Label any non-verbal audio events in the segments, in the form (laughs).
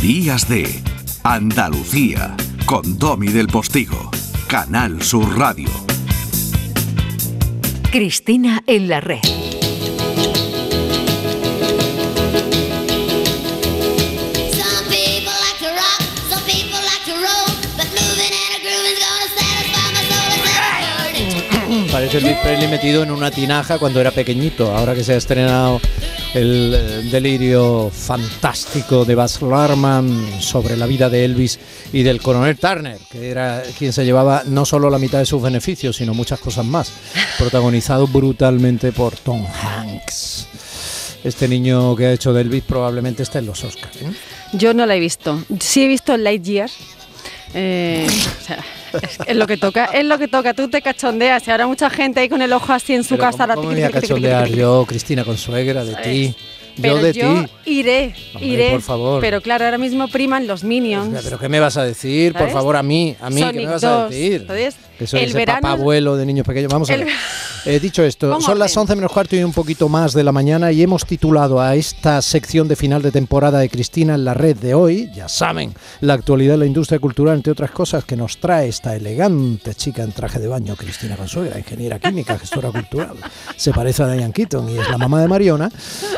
Días de Andalucía con Domi del Postigo, Canal Sur Radio. Cristina en la red. Parece Elvis Presley metido en una tinaja cuando era pequeñito. Ahora que se ha estrenado el eh, delirio fantástico de Baz Luhrmann sobre la vida de Elvis y del coronel Turner, que era quien se llevaba no solo la mitad de sus beneficios, sino muchas cosas más, (laughs) protagonizado brutalmente por Tom Hanks. Este niño que ha hecho de Elvis probablemente esté en los Oscars. ¿eh? Yo no la he visto. Sí he visto Lightyear. Eh, o sea, es, es lo que toca, es lo que toca. Tú te cachondeas y ahora mucha gente ahí con el ojo así en su Pero casa. ¿Cómo, cómo me voy a cachondear yo, Cristina Consuegra, de ti? Pero yo de yo ti. iré, Hombre, iré. por favor. Pero claro, ahora mismo priman los Minions. ¿Pero qué me vas a decir? Por ¿Sabes? favor, a mí, a mí, ¿qué Sonic me vas 2. a decir? Entonces, que soy el ese verano- papá abuelo de niños pequeños. Vamos a El- ver. Eh, dicho esto, son las orden. 11 menos cuarto y un poquito más de la mañana y hemos titulado a esta sección de final de temporada de Cristina en la red de hoy, ya saben, la actualidad de la industria cultural, entre otras cosas, que nos trae esta elegante chica en traje de baño, Cristina Consuegra, ingeniera química, gestora cultural. Se parece a Diane Keaton y es la mamá de Mariona.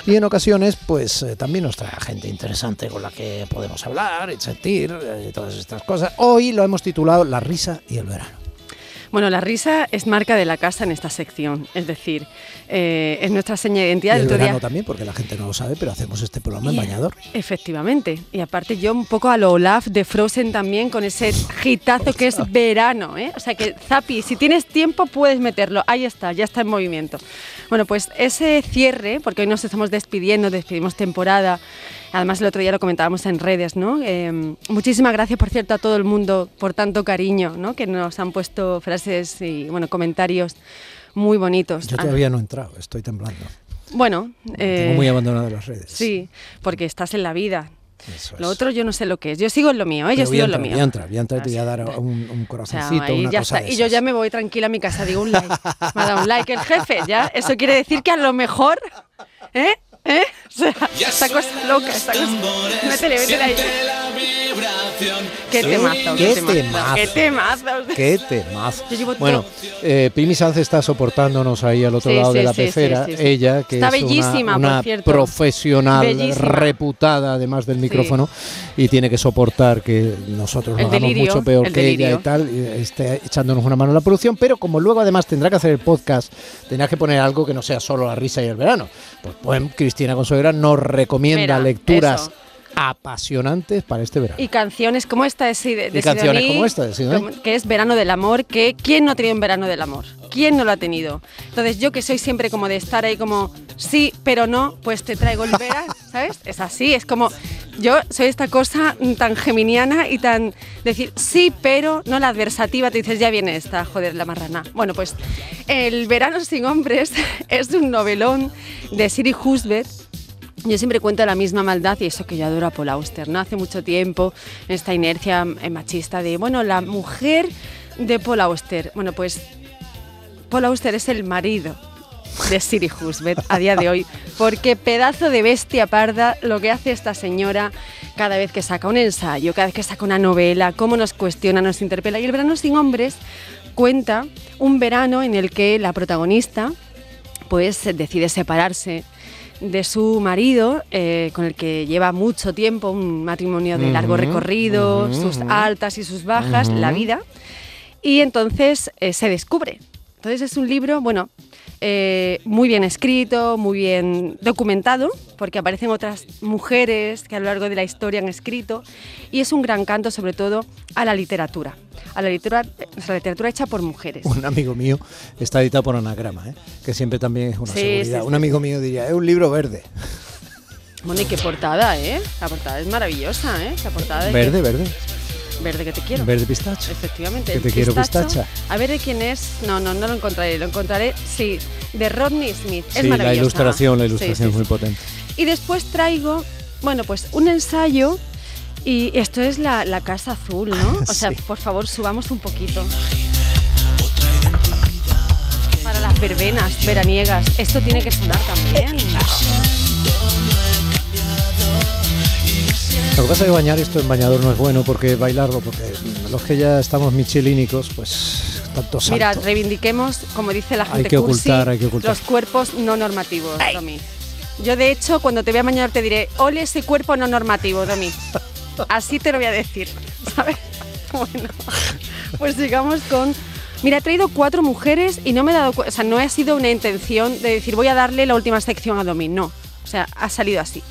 Y en ocasiones, pues eh, también nos trae gente interesante con la que podemos hablar y sentir eh, todas estas cosas. Hoy lo hemos titulado La risa y el verano. Bueno, la risa es marca de la casa en esta sección. Es decir, eh, es nuestra seña de identidad. Y el día- verano también, porque la gente no lo sabe, pero hacemos este programa en bañador. Efectivamente. Y aparte yo un poco a lo Olaf de Frozen también con ese hitazo que es verano. ¿eh? O sea que Zapi, si tienes tiempo puedes meterlo. Ahí está, ya está en movimiento. Bueno, pues ese cierre, porque hoy nos estamos despidiendo, despedimos temporada. Además el otro día lo comentábamos en redes, ¿no? Eh, muchísimas gracias, por cierto, a todo el mundo por tanto cariño, ¿no? Que nos han puesto frases y, bueno, comentarios muy bonitos. Yo Ah, todavía no he entrado, estoy temblando. Bueno, eh, Tengo muy abandonado las redes. Sí, porque estás en la vida. Eso Lo es. otro yo no sé lo que es. Yo sigo en lo mío, ¿eh? Yo sigo en lo mío. voy a entrar, voy a entrar y te voy a Ah, dar un, un O sea, corazoncito, una ya cosa está. de Y yo ya me voy tranquila a mi casa, digo un like. Me ha dado un like el jefe, ya. Eso quiere decir que a lo mejor, ¿eh? ¿Eh? O sea, esta cosa loca, esta cosa. Métele, métele ahí. Qué temazo, Qué qué temazo. temazo. Qué temazo. ¡Qué temazo! Bueno, eh, Pimi Sanz está soportándonos ahí al otro Sí, lado de la sí, pecera. sí, sí. Ella, que Está es una- bellísima, una, por cierto. profesional Bellísima. reputada, además del micrófono, y tiene que soportar que nosotros lo hagamos mucho peor el que ella y tal, y esté echándonos una mano en la producción. Pero como luego además tendrá que hacer el podcast, tendrá que poner algo que no sea solo la risa y el verano. Pues, pues Cristina Consuegra nos recomienda Mira, lecturas eso. apasionantes para este verano. Y canciones como esta de, Sid- de Y canciones Sidoní, como esta de Sidoní. que es Verano del Amor, que ¿quién no ha tenido un verano del amor? ¿Quién no lo ha tenido? Entonces yo que soy siempre como de estar ahí como sí, pero no, pues te traigo el verano, (laughs) ¿sabes? Es así, es como yo soy esta cosa tan geminiana y tan decir sí, pero no la adversativa, te dices ya viene esta, joder, la marrana. Bueno, pues El verano sin hombres (laughs) es un novelón de Siri Husbeth yo siempre cuento la misma maldad y eso que yo adoro a Paul Auster, ¿no? Hace mucho tiempo esta inercia eh, machista de, bueno, la mujer de Paul Auster. Bueno, pues Paul Auster es el marido de Siri Husbeth a día de hoy, porque pedazo de bestia parda lo que hace esta señora cada vez que saca un ensayo, cada vez que saca una novela, cómo nos cuestiona, nos interpela. Y el verano sin hombres cuenta un verano en el que la protagonista pues decide separarse de su marido, eh, con el que lleva mucho tiempo, un matrimonio de largo recorrido, sus altas y sus bajas, la vida, y entonces eh, se descubre. Entonces es un libro, bueno, eh, muy bien escrito, muy bien documentado, porque aparecen otras mujeres que a lo largo de la historia han escrito, y es un gran canto sobre todo a la literatura, a la literatura, la literatura hecha por mujeres. Un amigo mío está editado por Anagrama, ¿eh? que siempre también es una Sí, seguridad. sí, un amigo mío diría, es un libro verde. Bueno, y qué portada, ¿eh? La portada es maravillosa, ¿eh? La portada de Verde, verde. Verde que te quiero. Verde pistacho. Efectivamente. Que te quiero pistacha. A ver de quién es. No, no, no lo encontraré. Lo encontraré, sí, de Rodney Smith. Es Sí, la maravillosa. ilustración, la ilustración sí, es muy potente. Y después traigo, bueno, pues un ensayo. Y esto es la, la Casa Azul, ¿no? (laughs) O sea, por favor, subamos un poquito. Para las verbenas veraniegas. Esto tiene que sonar también. Lo que pasa es que bañar esto en bañador no es bueno porque bailarlo, porque los que ya estamos michelínicos, pues tanto salto. Mira, reivindiquemos, como dice la Hay gente que cursi, ocultar, hay que ocultar. los cuerpos no normativos, Domi. Yo, de hecho, cuando te voy a bañar te diré, ole ese cuerpo no normativo, Domi. (laughs) Así te lo voy a decir, ¿sabes? Bueno, pues sigamos con... Mira, he traído cuatro mujeres y no me he dado cuenta, o sea, no ha sido una intención de decir voy a darle la última sección a Domi, no. O sea, ha salido así.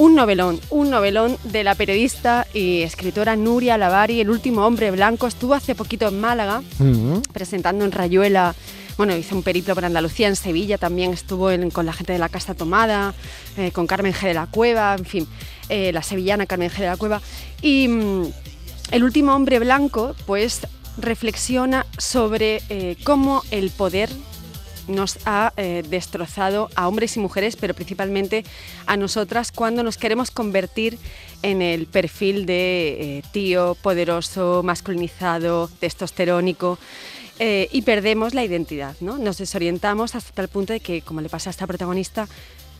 Un novelón, un novelón de la periodista y escritora Nuria Lavari, El último hombre blanco, estuvo hace poquito en Málaga Mm. presentando en Rayuela. Bueno, hizo un periplo por Andalucía, en Sevilla también estuvo en- con la gente de la Casta Tomada, eh, con Carmen G de la Cueva, en fin, eh, la sevillana Carmen G de la Cueva. Y mm, el último hombre blanco, pues reflexiona sobre eh, cómo el poder nos ha eh, destrozado a hombres y mujeres, pero principalmente a nosotras cuando nos queremos convertir en el perfil de eh, tío poderoso, masculinizado, testosterónico. eh, y perdemos la identidad, ¿no? Nos desorientamos hasta tal punto de que, como le pasa a esta protagonista,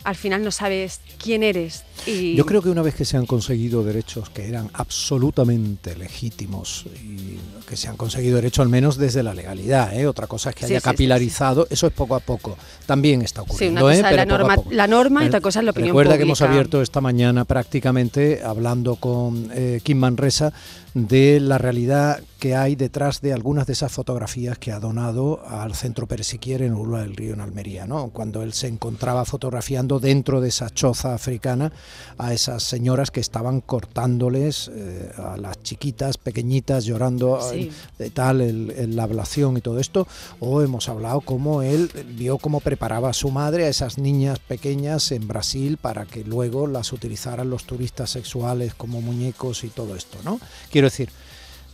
al final no sabes quién eres. Y Yo creo que una vez que se han conseguido derechos que eran absolutamente legítimos y que se han conseguido derechos al menos desde la legalidad, ¿eh? otra cosa es que Sí, haya sí, sí, capilarizado, eso es poco a poco, también está ocurriendo. una ¿eh? cosa la Pero norma, la norma y otra cosa es la opinión Recuerda que hemos abierto esta mañana prácticamente hablando con eh, Kim Manresa de la realidad que hay detrás de algunas de esas fotografías que ha donado al Centro Peresiquier en Urba del Río en Almería, ¿no? Cuando él se encontraba fotografiando dentro de esa choza africana a esas señoras que estaban cortándoles eh, a las chiquitas pequeñitas llorando Sí. de tal el- el- la ablación y todo esto o hemos hablado cómo él vio cómo preparaba a su madre a esas niñas pequeñas en Brasil para que luego las utilizaran los turistas sexuales como muñecos y todo esto, ¿no? Quiero decir,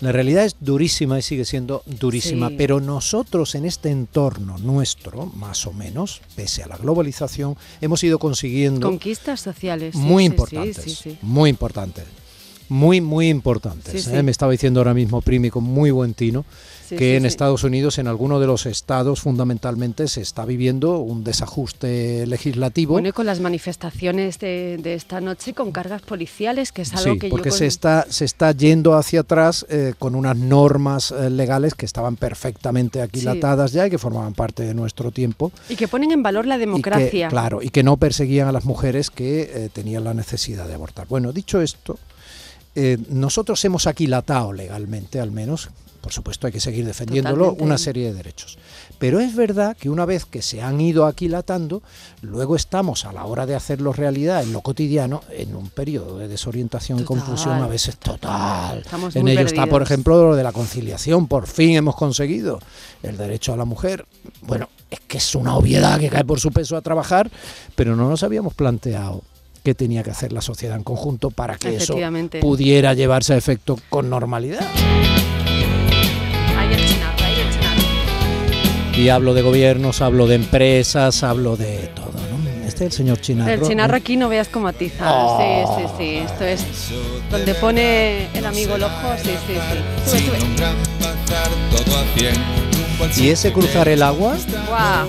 la realidad es durísima y sigue siendo durísima, Sí. pero nosotros en este entorno nuestro, más o menos, pese a la globalización, hemos ido consiguiendo Conquistas sociales. muy sí, importantes, sí. muy importantes, muy, muy importantes. Sí, ¿eh? sí. Me estaba diciendo ahora mismo Primi con muy buen tino Sí, que en. Estados Unidos, en alguno de los estados, fundamentalmente se está viviendo un desajuste legislativo. Bueno, y con las manifestaciones de, de esta noche con cargas policiales, que es algo Sí, que porque yo... con- se está se está yendo hacia atrás eh, con unas normas eh, legales que estaban perfectamente aquilatadas ya y que formaban parte de nuestro tiempo Y que ponen en valor la y que, democracia. claro y que no perseguían a las mujeres que eh, tenían la necesidad de abortar. Bueno, dicho esto, eh, nosotros hemos aquilatado legalmente, al menos, por supuesto hay que seguir defendiéndolo, Totalmente. una serie de derechos. Pero es verdad que una vez que se han ido aquilatando, luego estamos a la hora de hacerlos realidad en lo cotidiano en un periodo de desorientación Total, y confusión a veces total. En ello está, por ejemplo, lo de la conciliación. Por fin hemos conseguido el derecho a la mujer. Bueno, es que es una obviedad que cae por su peso a trabajar, pero no nos habíamos planteado qué tenía que hacer la sociedad en conjunto para que eso pudiera llevarse a efecto con normalidad. Ahí el chinarro, ahí el chinarro. Y hablo de gobiernos, hablo de empresas, hablo de todo, ¿no? Este es el señor Chinarro. El chinarro ¿no? aquí no veas cómo atiza. Oh. Sí, sí, sí. Esto es donde pone el amigo el ojo. Sí, sí, sí. Sube, sube. ¿Y ese cruzar el agua? Guau.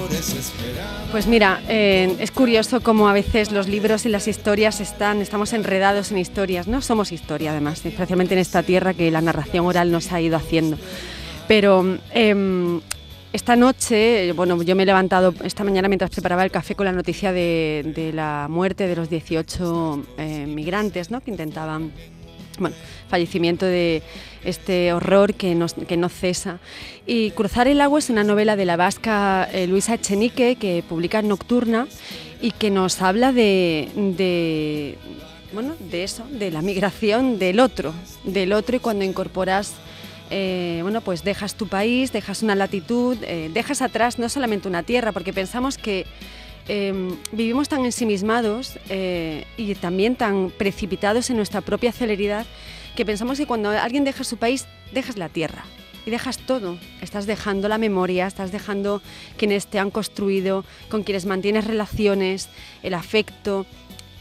Pues mira, eh, es curioso cómo a veces los libros y las historias están, estamos enredados en historias. No somos historia, además, especialmente en esta tierra que la narración oral nos ha ido haciendo. Pero em, esta noche, bueno, yo me he levantado esta mañana mientras preparaba el café con la noticia de, la muerte de los 18 eh, migrantes ¿no? que intentaban bueno, fallecimiento de este horror que, nos- que no cesa. Y Cruzar el agua es una novela de la vasca eh, Luisa Echenique que publica Nocturna y que nos habla de, de, bueno, de eso, de la migración del otro, del otro y cuando incorporas eh, bueno, pues dejas tu país, dejas una latitud, eh, dejas atrás no solamente una tierra, porque pensamos que eh, vivimos tan ensimismados eh, y también tan precipitados en nuestra propia celeridad que pensamos que cuando alguien deja su país, dejas la tierra y dejas todo. Estás dejando la memoria, estás dejando quienes te han construido, con quienes mantienes relaciones, el afecto,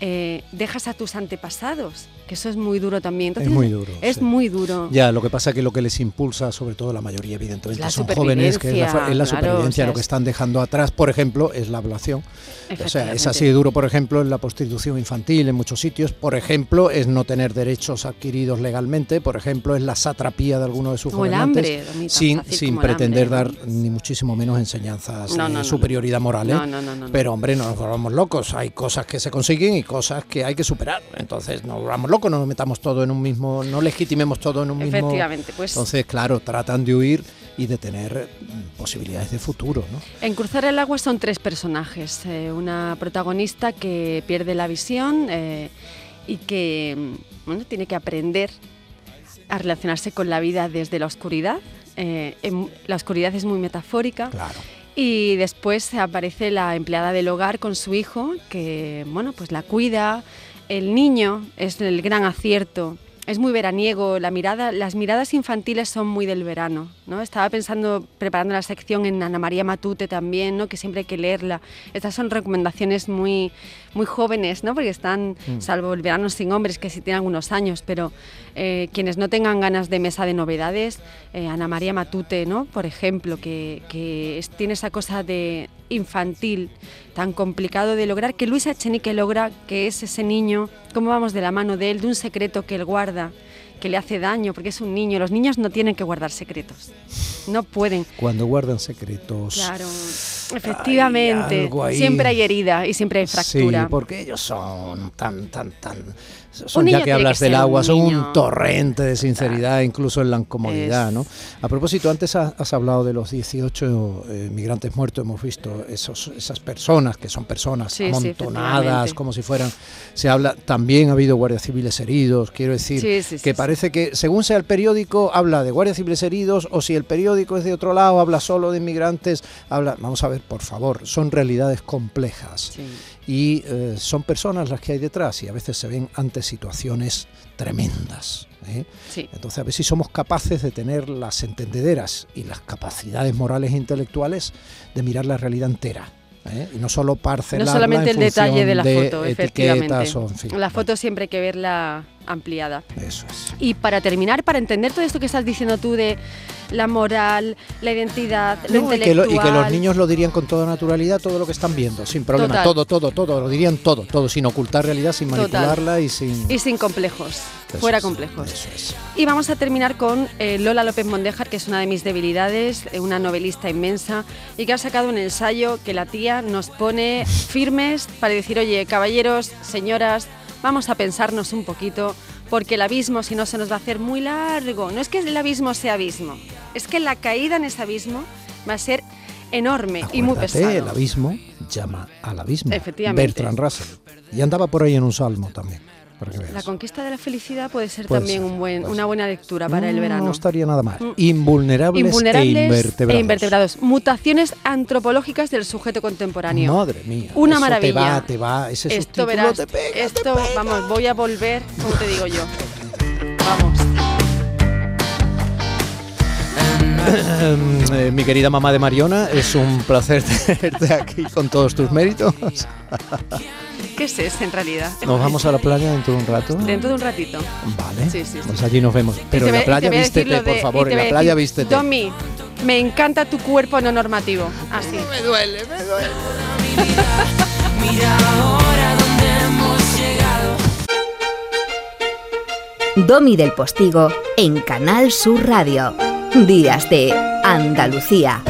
eh, dejas a tus antepasados que eso es muy duro también. Es muy duro, Es sí. muy duro. Ya, lo que pasa es que lo que les impulsa, sobre todo la mayoría, evidentemente, La son jóvenes, que es la, supervivencia, es la claro, supervivencia, o sea, lo que es- están dejando atrás, por ejemplo, es la ablación. O sea, es así de duro, por ejemplo, en la prostitución infantil en muchos sitios. Por ejemplo, es no tener derechos adquiridos legalmente. Por ejemplo, es la satrapía de algunos de sus tan sin sin pretender dar ni muchísimo menos enseñanzas No, de no, no, superioridad moral. ¿eh? No, no, no, no, no. Pero, hombre, no nos volvamos locos. Hay cosas que se consiguen y cosas que hay que superar. Entonces, no nos volvamos locos, no nos metamos todo en un mismo, no legitimemos todo en un mismo. Efectivamente, pues- Entonces, claro, tratan de huir y de tener mm, posibilidades de futuro, ¿no? En Cruzar el Agua son tres personajes. eh, una protagonista que pierde la visión eh, y que mm, bueno, tiene que aprender a relacionarse con la vida desde la oscuridad. Eh, em- la oscuridad es muy metafórica. Claro. Y después aparece la empleada del hogar con su hijo, que bueno, pues la cuida. El niño es el gran acierto. Es muy veraniego, la mirada, las miradas infantiles son muy del verano, ¿no? Estaba pensando, preparando la sección en Ana María Matute también, ¿no? Que siempre hay que leerla. Estas son recomendaciones muy, muy jóvenes, ¿no? Porque están, salvo el verano sin hombres, que sí tiene algunos años, pero eh, quienes no tengan ganas de mesa de novedades, eh, Ana María Matute, ¿no? Por ejemplo, que, que tiene esa cosa de infantil tan complicado de lograr, que Luis Echenique logra, que es ese niño, cómo vamos de la mano de él, de un secreto que él guarda, que le hace daño, porque es un niño. Los niños no tienen que guardar secretos, no pueden. Cuando guardan secretos. Claro, efectivamente. Siempre hay herida y siempre hay fractura. Sí, porque ellos son tan, tan, tan. Son, ya que hablas que del agua, son un torrente de sinceridad, incluso en la incomodidad, Es- ¿no? A propósito, antes ha- has hablado de los 18 eh, migrantes muertos, hemos visto esos, esas personas, que son personas Sí, amontonadas, como si fueran. Se habla, también ha habido guardias civiles heridos, quiero decir, Sí, que parece que según sea el periódico, habla de guardias civiles heridos, o si el periódico es de otro lado, habla solo de inmigrantes, habla. Vamos a ver, por favor, son realidades complejas Sí. Y eh, son personas las que hay detrás y a veces se ven ante situaciones tremendas. ¿eh? Sí. Entonces a ver si somos capaces de tener las entendederas y las capacidades morales e intelectuales de mirar la realidad entera. ¿Eh? Y no solo parcelarla No solamente en el detalle de la de foto, efectivamente. etiquetas o, en fin, la bueno, foto siempre hay que verla ampliada. Eso es. Y para terminar, para entender todo esto que estás diciendo tú de la moral, la identidad, lo No, y, que lo- intelectual... y que los niños lo dirían con toda naturalidad todo lo que están viendo, sin problema. Total. Todo, todo, todo, lo dirían todo, todo, sin ocultar realidad, sin Total. manipularla y sin... Y sin complejos, Eso fuera complejos. Eso es. Y vamos a terminar con eh, Lola López Mondejar, que es una de mis debilidades, eh, una novelista inmensa, y que ha sacado un ensayo que la tía nos pone firmes para decir, oye, caballeros, señoras, vamos a pensarnos un poquito, porque el abismo, si no, se nos va a hacer muy largo. No es que el abismo sea abismo, es que la caída en ese abismo va a ser enorme y muy pesado. el abismo llama al abismo. Efectivamente. Bertrand Russell. Y andaba por ahí en un salmo también, para que veas. La conquista de la felicidad puede ser Puede también ser, un buen, puede una buena lectura para el Mm, verano. No estaría nada mal. Mm. Invulnerables, Invulnerables e invertebrados. e invertebrados. Mutaciones antropológicos del sujeto contemporáneo. Madre mía. Una eso maravilla. Te va, te va. Ese Esto verás, te pega, te esto, pega. vamos, voy a volver, como te digo yo. Vamos. Eh, mi querida mamá de Mariona, es un placer (laughs) tenerte aquí con todos tus méritos. ¿Qué es ese en realidad? Nos vamos a la playa dentro de un rato. Dentro de un ratito. Vale. Sí, sí, sí. Pues allí nos vemos. Pero en la playa vístete, por favor. En la playa decir, vístete. Domi, me encanta tu cuerpo no normativo. Así. (laughs) Me duele, me duele. Domi del Postigo en Canal Sur Radio. Días de Andalucía.